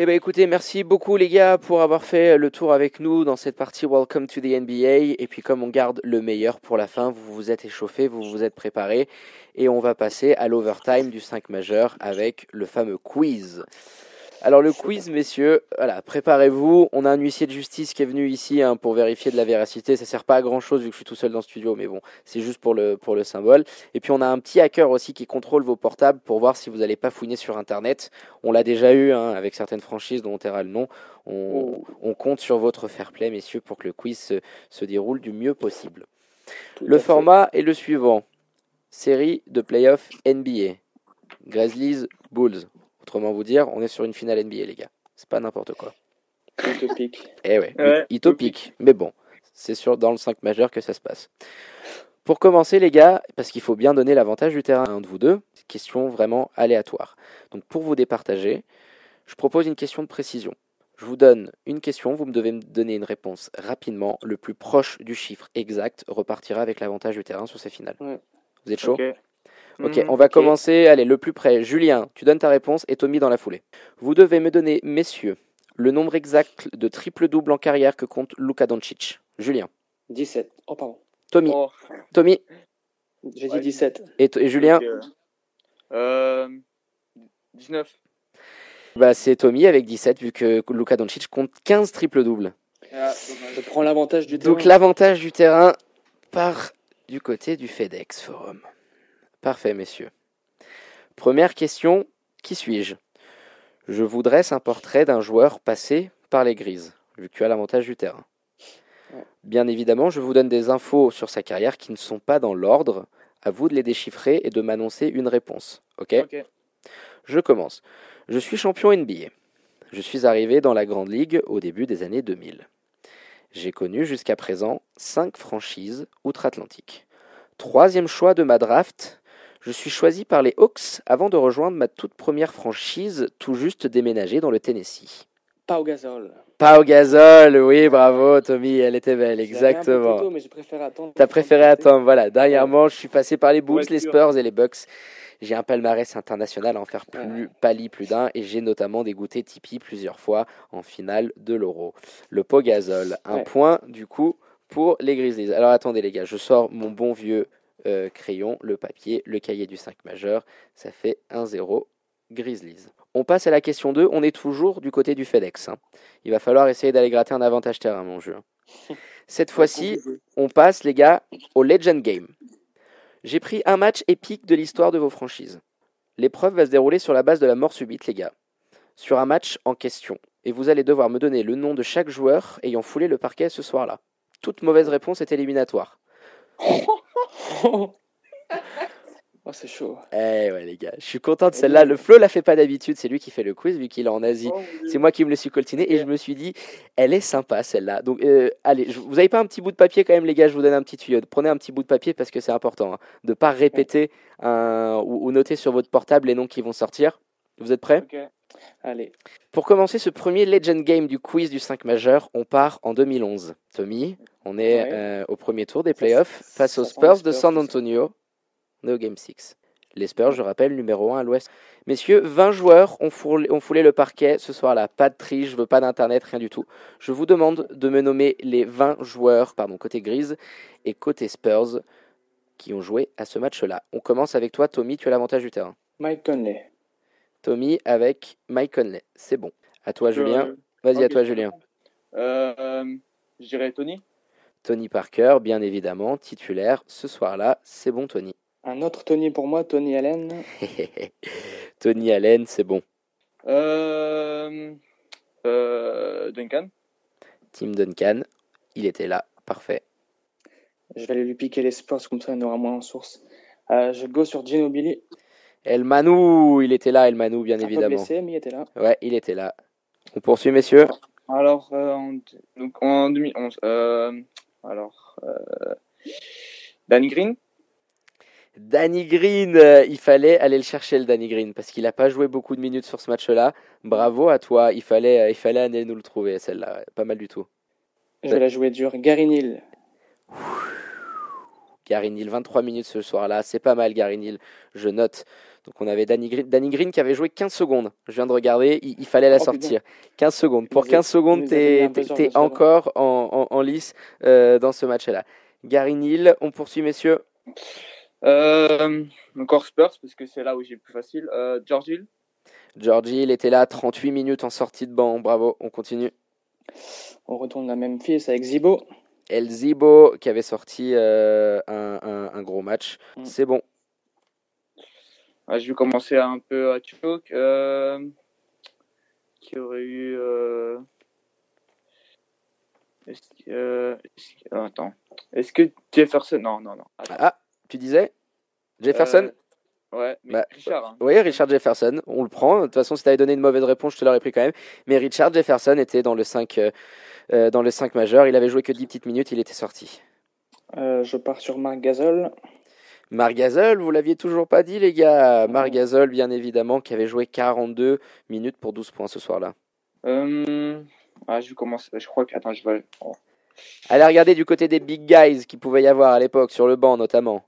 Eh ben écoutez, merci beaucoup les gars pour avoir fait le tour avec nous dans cette partie Welcome to the NBA. Et puis comme on garde le meilleur pour la fin, vous vous êtes échauffés, vous vous êtes préparés. Et on va passer à l'overtime du 5 majeur avec le fameux quiz. Alors le quiz, messieurs, voilà, préparez-vous. On a un huissier de justice qui est venu ici hein, pour vérifier de la véracité. Ça sert pas à grand chose vu que je suis tout seul dans le studio, mais bon, c'est juste pour le pour le symbole. Et puis on a un petit hacker aussi qui contrôle vos portables pour voir si vous n'allez pas fouiner sur Internet. On l'a déjà eu hein, avec certaines franchises dont on taira le nom. On, on, compte sur votre fair play, messieurs, pour que le quiz se, se déroule du mieux possible. le format est le suivant série de playoffs NBA. Grizzlies Bulls. Autrement vous dire, on est sur une finale NBA, les gars. C'est pas n'importe quoi. Utopique. Eh ouais, ouais utopique. Mais bon, c'est sûr dans le 5 majeur que ça se passe. Pour commencer, les gars, parce qu'il faut bien donner l'avantage du terrain à un de vous deux, question vraiment aléatoire. Donc pour vous départager, je propose une question de précision. Je vous donne une question, vous me devez me donner une réponse rapidement. Le plus proche du chiffre exact repartira avec l'avantage du terrain sur ces finales. Vous êtes chaud? Ok, Mhm, on va commencer. Allez, le plus près. Julien, tu donnes ta réponse et Tommy dans la foulée. Vous devez me donner, messieurs, le nombre exact de triple-double en carrière que compte Luka Doncic. Julien. 17. Oh, pardon. Tommy. Oh, Tommy J'ai Ouais. dit 17. et, et Julien. ok, euh, euh, 19. Bah, c'est Tommy avec 17, vu que Luka Doncic compte 15 triple-doubles. Ah, Je dommage. prends l'avantage du Donc terrain. l'avantage du terrain part du côté du FedEx Forum. Parfait, messieurs. Première question, qui suis-je? Je vous dresse un portrait d'un joueur passé par les grises, vu que tu as l'avantage du terrain. Bien évidemment, je vous donne des infos sur sa carrière qui ne sont pas dans l'ordre. À vous de les déchiffrer et de m'annoncer une réponse. Ok? Ok. Je commence. Je suis champion NBA. Je suis arrivé dans la Grande Ligue au début des années 2000. J'ai connu jusqu'à présent 5 franchises outre-Atlantique. Troisième choix de ma draft, je suis choisi par les Hawks avant de rejoindre ma toute première franchise tout juste déménagée dans le Tennessee. Pas au gazole. Pas au gazole, oui, bravo Tommy, elle était belle, exactement. Plutôt, mais j'ai préféré attendre. T'as préféré attendre, voilà. Dernièrement, je suis passé par les Bulls, les. Spurs et les Bucks. J'ai un palmarès international à en faire plus Ouais. pali plus d'un et j'ai notamment dégoûté Tipeee plusieurs fois en finale de l'Euro. Le Pogazol, un Ouais. point du coup pour les Grizzlies. Alors attendez les gars, je sors mon bon vieux euh, crayon, le papier, le cahier du 5 majeur. Ça fait 1-0 Grizzlies. On passe à la question 2, on est toujours du côté du FedEx. hein. Il va falloir essayer d'aller gratter un avantage terrain mon jeu. Cette fois-ci, on passe, les gars, au Legend Game. J'ai pris un match épique de l'histoire de vos franchises. L'épreuve va se dérouler sur la base de la mort subite, les gars. Sur un match en question. Et vous allez devoir me donner le nom de chaque joueur ayant foulé le parquet ce soir-là. Toute mauvaise réponse est éliminatoire. Oh, c'est chaud. Eh ouais, les gars, je suis content de celle-là. Le Flo la fait pas d'habitude, c'est lui qui fait le quiz vu qu'il est en Asie. Oh. C'est moi qui me le suis coltiné et je me suis dit, elle est sympa celle-là. Donc, euh, allez, je- vous avez pas un petit bout de papier quand même, les gars Je vous donne un petit tuyau. Prenez un petit bout de papier parce que c'est important hein, de pas répéter un, ou, ou noter sur votre portable les noms qui vont sortir. Vous êtes prêts? Ok. Allez. Pour commencer ce premier Legend Game du quiz du 5 majeur, on part en 2011. Tommy, on est Ouais. euh, au premier tour des playoffs ça face aux Spurs de San. Antonio. On est au Game 6. Les Spurs, je rappelle, numéro 1 à l'ouest. Messieurs, 20 joueurs ont foulé, ont foulé le parquet ce soir-là. Pas de triche, je veux pas d'internet, rien du tout. Je vous demande de me nommer les 20 joueurs, pardon, côté grise et côté Spurs qui ont joué à ce match-là. On commence avec toi, Tommy, tu as l'avantage du terrain. Mike Conley. Tommy avec Mike Conley. C'est bon. À toi, Je- Julien. Vas-y, à toi, je Julien. Euh, euh, je dirais Tony. Tony Parker, bien évidemment, titulaire ce soir-là. C'est bon, Tony. Un autre Tony pour moi, Tony Allen. Tony Allen, c'est bon. Euh, euh, Duncan. Tim Duncan, il était là. Parfait. Je vais aller lui piquer les Spurs, comme ça il en aura moins en source. Euh, je go sur Ginobili. El Manou, il était là, El Manou, bien Un peu évidemment. blessé, mais il était là. Ouais, il était là. On poursuit, messieurs. Alors, euh, en, donc en 2011. Euh, alors, euh, Danny Green? Danny Green, euh, il fallait aller le chercher, le Danny Green, parce qu'il n'a pas joué beaucoup de minutes sur ce match-là. Bravo à toi. Il fallait, euh, il fallait aller nous le trouver, celle-là. Pas mal du tout. Je vais la jouer dur. Gary Neal. Gary Neal, 23 minutes ce soir-là. C'est pas mal, Gary Neal. Je note. Donc on avait Danny Green, Danny Green qui avait joué 15 secondes. Je viens de regarder, il, il fallait la Oh, sortir. 15 secondes. Pour nous a- 15 secondes, buzzer. encore en, en- en lice euh, dans ce match-là. Gary Neal, on poursuit messieurs. Euh, encore Spurs, parce que c'est là où j'ai le plus facile. Euh, George Hill. Georgie, il était là, 38 minutes en sortie de banc. Bravo, on continue. On retourne à Memphis avec Zibo. El Zibo qui avait sorti euh, un, un- un gros match. Mm. C'est bon. Ah, je vais commencer un peu à choke. Euh, qui aurait eu. Euh... Est-ce que, euh, est-ce que- ah, attends. Est-ce que Jefferson. Non, non, non. Attends. Ah, tu disais? Jefferson? Euh, Ouais, mais Bah, Richard. hein. Oui, Richard Jefferson, on le prend. De toute façon, si tu avais donné une mauvaise réponse, je te l'aurais pris quand même. Mais Richard Jefferson était dans le 5, euh, euh, dans le 5 majeur. Il avait joué que 10 petites minutes, il était sorti. Euh, je pars sur Marc Gasol. Marc Gasol, vous l'aviez toujours pas dit, les gars. Non. Marc Gasol, bien évidemment, qui avait joué 42 minutes pour 12 points ce soir-là. Euh, Ah, je vais commencer. Je crois que. Attends, je vais. oh. Allez regarder du côté des big guys qui pouvait y avoir à l'époque, sur le banc notamment.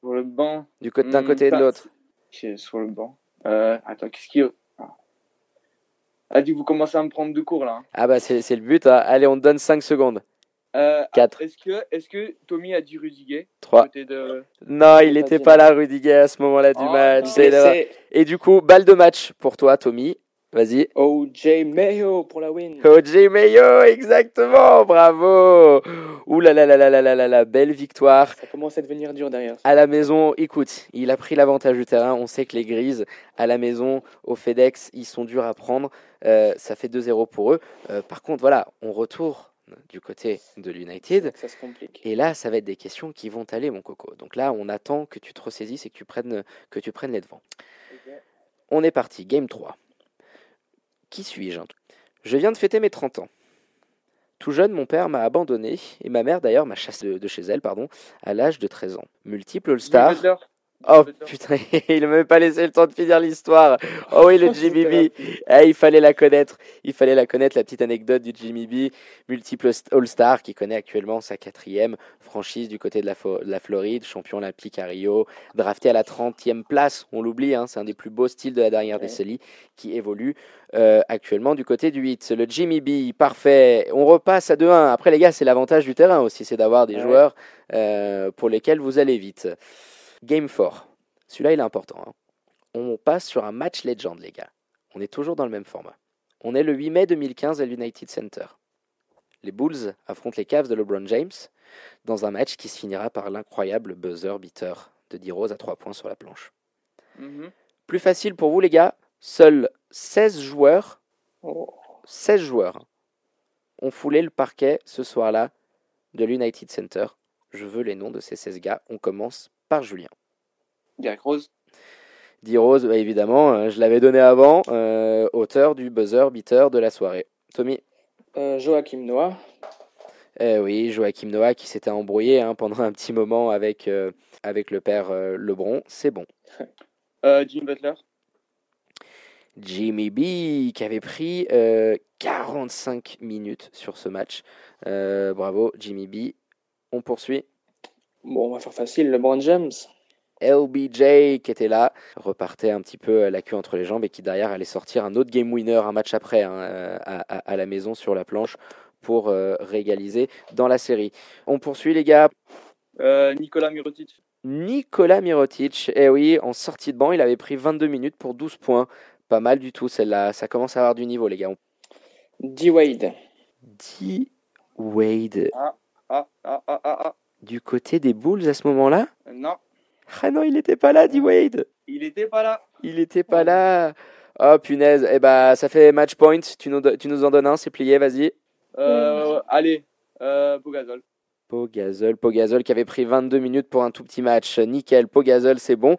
Sur le banc. Du côté d'un Hmm, côté et de l'autre. Sur le banc. Euh, attends, qu'est-ce qu'il y a Ah, Ah, dit, vous commencez à me prendre de cours là. hein. Ah bah c'est c'est le but. hein. Allez, on te donne 5 secondes. Euh, Quatre. Est-ce que, est que Tommy a dit Rudiger 3. côté de... Non, il n'était pas là, Rudiger, à ce moment-là du Oh, match. Et du coup, balle de match pour toi, Tommy. Vas-y. OJ Mayo pour la win. OJ Mayo, exactement, bravo. Ouh là là là là là là là là, belle victoire. Ça commence à devenir dur derrière. À la maison, écoute, il a pris l'avantage du terrain. On sait que les grises, à la maison, au FedEx, ils sont durs à prendre. Euh, ça fait 2-0 pour eux. Euh, par contre, voilà, on retourne du côté de l'United. Ça se complique. Et là, ça va être des questions qui vont t'aller, mon coco. Donc là, on attend que tu te ressaisisses et que tu prennes, que tu prennes les devants. On est parti, game 3. Qui suis-je hein? Je viens de fêter mes 30 ans. Tout jeune, mon père m'a abandonné et ma mère d'ailleurs m'a chassé de, de chez elle pardon, à l'âge de 13 ans. Multiple All-Star. Oh putain, il ne m'a même pas laissé le temps de finir l'histoire. Oh oui, le Jimmy B. Eh, il fallait la connaître. Il fallait la connaître, la petite anecdote du Jimmy B, multiple All-Star qui connaît actuellement sa quatrième franchise du côté de la, Fo- de la Floride, champion olympique à Rio, drafté à la 30e place. On l'oublie, hein, c'est un des plus beaux styles de la dernière Ouais. décennie qui évolue euh, actuellement du côté du 8. Le Jimmy B, parfait. On repasse à 2-1. Après, les gars, c'est l'avantage du terrain aussi, c'est d'avoir des Ouais. joueurs euh, pour lesquels vous allez vite. Game 4. Celui-là, il est important. hein. On passe sur un match legend, les gars. On est toujours dans le même format. On est le 8 mai 2015 à l'United Center. Les Bulls affrontent les Cavs de LeBron James dans un match qui se finira par l'incroyable buzzer beater de D-Rose à 3 points sur la planche. Mhm. Plus facile pour vous, les gars. Seuls 16 joueurs, Oh. 16 joueurs hein, ont foulé le parquet ce soir-là de l'United Center. Je veux les noms de ces 16 gars. On commence par Julien. Derrick Rose. D-Rose, bah, évidemment, euh, je l'avais donné avant, euh, auteur du buzzer beater de la soirée. Tommy Euh, Joachim Noah. Eh oui, Joachim Noah qui s'était embrouillé hein, pendant un petit moment avec, euh, avec le père Lebron, c'est bon. Jimmy Butler. Jimmy B qui avait pris euh, 45 minutes sur ce match. Bravo Jimmy B. On poursuit. Bon, on va faire facile. LeBron James. LBJ qui était là, repartait un petit peu la queue entre les jambes et qui derrière allait sortir un autre game winner un match après hein, euh, à, à- à la maison sur la planche pour euh, régaliser dans la série. On poursuit les gars. Euh, Nicolas Mirotic. Nicolas Mirotic, eh oui, en sortie de banc, il avait pris 22 minutes pour 12 points. Pas mal du tout celle-là, ça commence à avoir du niveau les gars. D. Wade. D. Wade, Ah, ah, ah, ah, ah. Du côté des Bulls à ce moment-là Non, Ah non, il n'était pas là, D. Wade. il était pas là. Il n'était pas là. Oh punaise, eh bah ça fait match point, tu nous, do- tu nous en donnes un, c'est plié, vas-y. Euh, allez, euh, Pogazol. Pogazol, Pogazol qui avait pris 22 minutes pour un tout petit match. Nickel, Pogazol, c'est bon.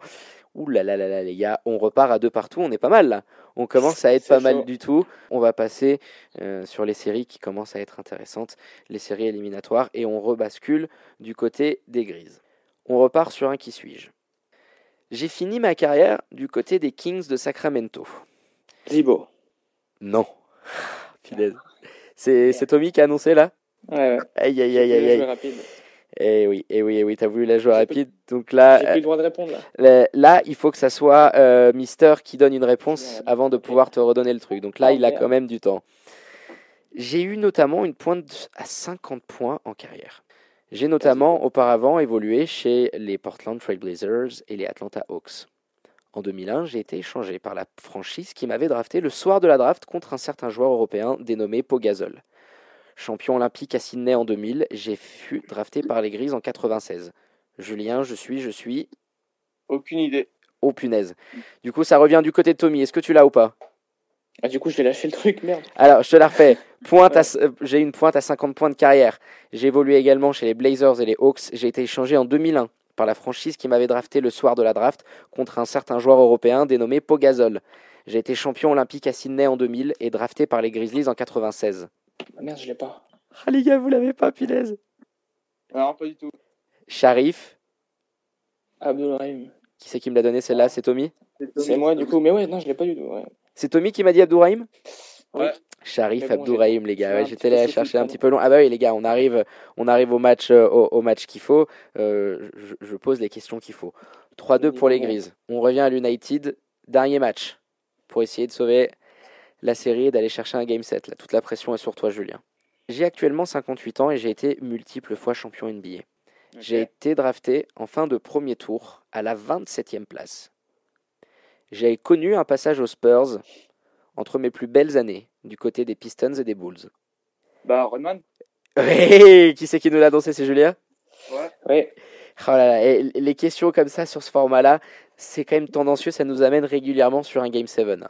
Ouh là là là là les gars, on repart à deux partout, on est pas mal là. On commence à être pas mal du tout. On va passer euh, sur les séries qui commencent à être intéressantes, les séries éliminatoires, et on rebascule du côté des grises. On repart sur un qui suis-je? J'ai fini ma carrière du côté des Kings de Sacramento. Zibo. Non. Punaise. C'est Tommy qui a annoncé là? Ouais, ouais. Aïe aïe Je aïe voulais aïe aïe. Et oui, et oui, et oui, t'as voulu la jouer rapide. Donc là, J'ai plus le droit de répondre là. euh, là, il faut que ça soit euh, Mister qui donne une réponse avant de pouvoir te redonner le truc. Donc là, il a merde. quand même du temps. J'ai eu notamment une pointe à 50 points en carrière. J'ai notamment auparavant évolué chez les Portland Trail Blazers et les Atlanta Hawks. En 2001, j'ai été échangé par la franchise qui m'avait drafté le soir de la draft contre un certain joueur européen dénommé Pogazol. Champion olympique à Sydney en 2000, j'ai fui drafté par les Grises en 96. Julien, je suis, je suis. Aucune idée. Oh punaise. Du coup, ça revient du côté de Tommy. Est-ce que tu l'as ou pas? Ah, du coup, je l'ai lâché le truc, merde. Alors, je te la refais. Pointe à- euh, j'ai une pointe à 50 points de carrière. J'ai évolué également chez les Blazers et les Hawks. J'ai été échangé en 2001 par la franchise qui m'avait drafté le soir de la draft contre un certain joueur européen dénommé Pogazol. J'ai été champion olympique à Sydney en 2000 et drafté par les Grizzlies en 96. Ah, merde, je l'ai pas. Ah les gars, vous l'avez pas, punaise. Non, pas du tout. Sharif, Abdulrahim. qui c'est qui me l'a donné celle-là? C'est Tommy? C'est moi, du coup. Mais ouais, non, je l'ai pas du tout. Ouais. C'est Tommy qui m'a dit Abdourahim Ouais. Sharif bon, Abdourahim, les gars. Ouais, J'étais allé chercher un petit peu long. Ah bah oui, les gars, on arrive, on arrive au match, euh, au, au match qu'il faut. Euh, je, je pose les questions qu'il faut. 3-2 pour les Grises. On revient à l'United. Dernier match pour essayer de sauver la série et d'aller chercher un game set. Là, toute la pression est sur toi, Julien. J'ai actuellement 58 ans et j'ai été multiple fois champion NBA. J'ai été drafté en fin de premier tour à la 27e place. J'ai connu un passage aux Spurs entre mes plus belles années du côté des Pistons et des Bulls. Bah, Rodman. Oui, qui c'est qui nous l'a dansé, c'est Julien? Ouais. Ouais. Oh là là, et les questions comme ça sur ce format-là, c'est quand même tendancieux, ça nous amène régulièrement sur un Game 7.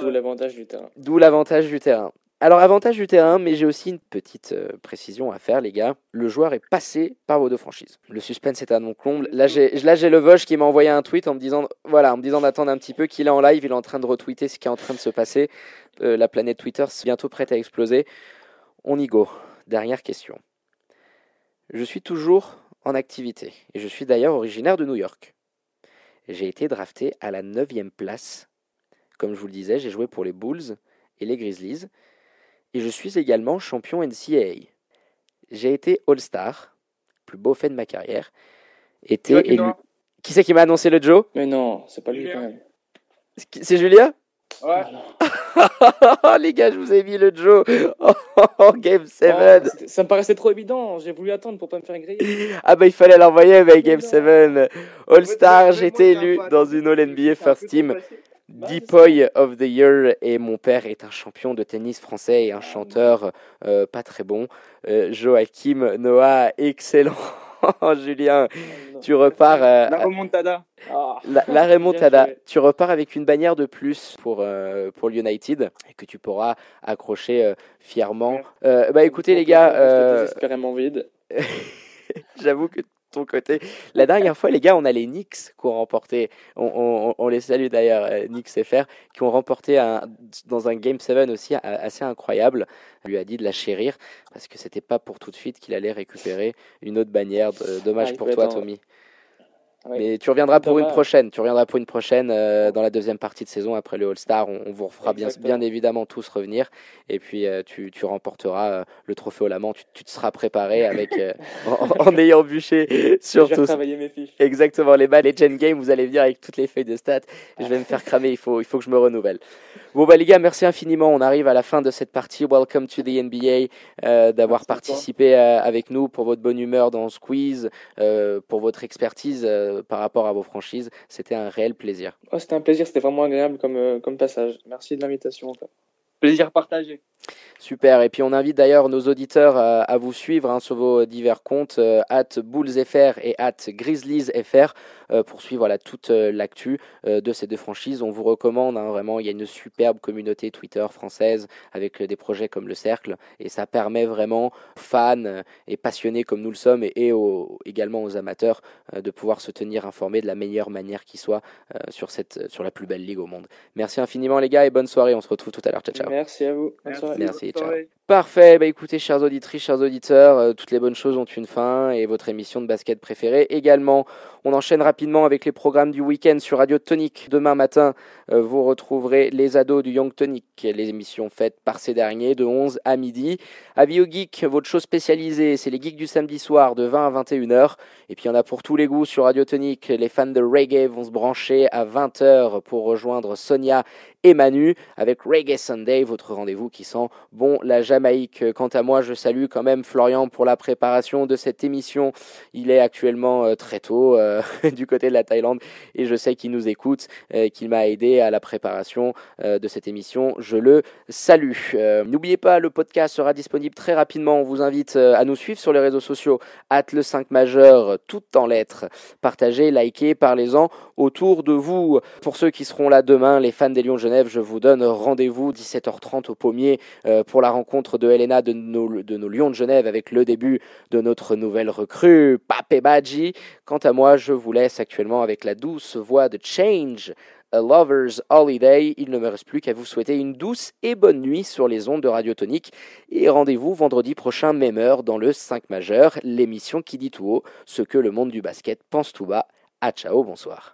D'où l'avantage du terrain. D'où l'avantage du terrain. Alors, avantage du terrain, mais j'ai aussi une petite euh, précision à faire, les gars. Le joueur est passé par vos deux franchises. Le suspense est à mon comble. Là, j'ai là, j'ai le qui m'a envoyé un tweet en me disant, voilà, en me disant d'attendre un petit peu qu'il est en live, il est en train de retweeter ce qui est en train de se passer. Euh, la planète Twitter est bientôt prête à exploser. On y go. Dernière question. Je suis toujours en activité et je suis d'ailleurs originaire de New York. J'ai été drafté à la 9 place. Comme je vous le disais, j'ai joué pour les Bulls et les Grizzlies. Et je suis également champion NCAA. J'ai été All-Star, plus beau fait de ma carrière. Été élu. Qui c'est qui m'a annoncé le Joe? Mais non, c'est pas lui Julien. quand même. C'est Julien? Ouais. Les gars, je vous ai mis le Joe Game 7 Oh, c'était- ça me paraissait trop évident. J'ai voulu attendre pour pas me faire griller. Ah bah il fallait l'envoyer, mais Game Non. 7 All-Star, j'ai été élu dans une All-NBA First Team. Bah, Deepoy of the Year et mon père est un champion de tennis français et un Ah, chanteur euh, pas très bon. Euh, Joachim Noah, excellent. Julien. Oh, non. tu repars euh, La remontada. Ah. la, la remontada. Tu repars avec une bannière de plus pour euh, pour l'United et que tu pourras accrocher euh, fièrement. Bah écoutez les gars, vide. J'avoue que ton côté, la dernière fois, les gars, on a les Knicks qui ont remporté. On, on- on les salue d'ailleurs, euh, Knicks FR, qui ont remporté un, dans un Game 7 aussi assez incroyable. On lui a dit de la chérir parce que c'était pas pour tout de suite qu'il allait récupérer une autre bannière. De- Dommage Ah, pour toi. Tommy. Mais tu reviendras pour une prochaine. Tu reviendras pour une prochaine euh, dans la deuxième partie de saison après le All-Star. On, on vous refera bien, bien évidemment tous revenir. Et puis euh, tu, tu remporteras euh, le trophée au Lamant. Tu, tu te seras préparé avec euh, en, en ayant bûché vais surtout. travailler mes fiches. Exactement, les balles, les Gen Game, vous allez venir avec toutes les feuilles de stats. Je vais me faire cramer, il faut, il faut que je me renouvelle. Bon, bah les gars, merci infiniment. On arrive à la fin de cette partie. Welcome to the NBA, euh, d'avoir participé euh, avec nous pour votre bonne humeur dans euh, pour votre expertise euh, par rapport à vos franchises. C'était un réel plaisir. C'était un plaisir, c'était vraiment agréable comme, euh, comme passage. Merci de l'invitation. Plaisir partagé. Super. Et puis on invite d'ailleurs nos auditeurs à, à vous suivre hein, sur vos divers comptes, euh, at BullsFR et at GrizzliesFR, euh, pour suivre voilà, toute euh, l'actu euh, de ces deux franchises. On vous recommande hein, vraiment, il y a une superbe communauté Twitter française avec euh, des projets comme le Cercle, et ça permet vraiment aux fans euh, et passionnés comme nous le sommes, et, et aux- également aux amateurs, euh, de pouvoir se tenir informés de la meilleure manière qui soit euh, sur, cette, sur la plus belle ligue au monde. Merci infiniment les gars et bonne soirée. On se retrouve tout à l'heure. Ciao ciao. Merci à vous. Bonne Merci. Merci, ciao. Parfait, bah écoutez, chers auditrices, chers auditeurs, euh, toutes les bonnes choses ont une fin et votre émission de basket préférée également. On enchaîne rapidement avec les programmes du week-end sur Radio Tonic. Demain matin, euh, vous retrouverez les ados du Young Tonic, les émissions faites par ces derniers de 11 à midi. Avis Geek, votre show spécialisé, c'est les geeks du samedi soir de 20 à 21h. Et puis il y en a pour tous les goûts sur Radio Tonic. Les fans de reggae vont se brancher à 20h pour rejoindre Sonia et Manu avec Reggae Sunday, votre rendez-vous qui sent bon la Jamaïque. Quant à moi, je salue quand même Florian pour la préparation de cette émission. Il est actuellement euh, très tôt euh, du côté de la Thaïlande et je sais qu'il nous écoute, euh, qu'il m'a aidé à la préparation de cette émission. Je le salue. N'oubliez pas, le podcast sera disponible très rapidement. On vous invite à nous suivre sur les réseaux sociaux, at le 5 majeur, tout en lettres. Partagez, likez, parlez-en autour de vous. Pour ceux qui seront là demain, les fans des Lions Genève, je vous donne rendez-vous 17h30 au Pommier euh, pour la rencontre de Helena de nos, de nos Lions de Genève avec le début de notre nouvelle recrue, Pape Badji. Quant à moi, je vous laisse actuellement avec la douce voix de Change. A Lover's Holiday. Il ne me reste plus qu'à vous souhaiter une douce et bonne nuit sur les ondes de Radio Tonique. Et rendez-vous vendredi prochain, même heure, dans le 5 majeur, l'émission qui dit tout haut ce que le monde du basket pense tout bas. À ciao, bonsoir.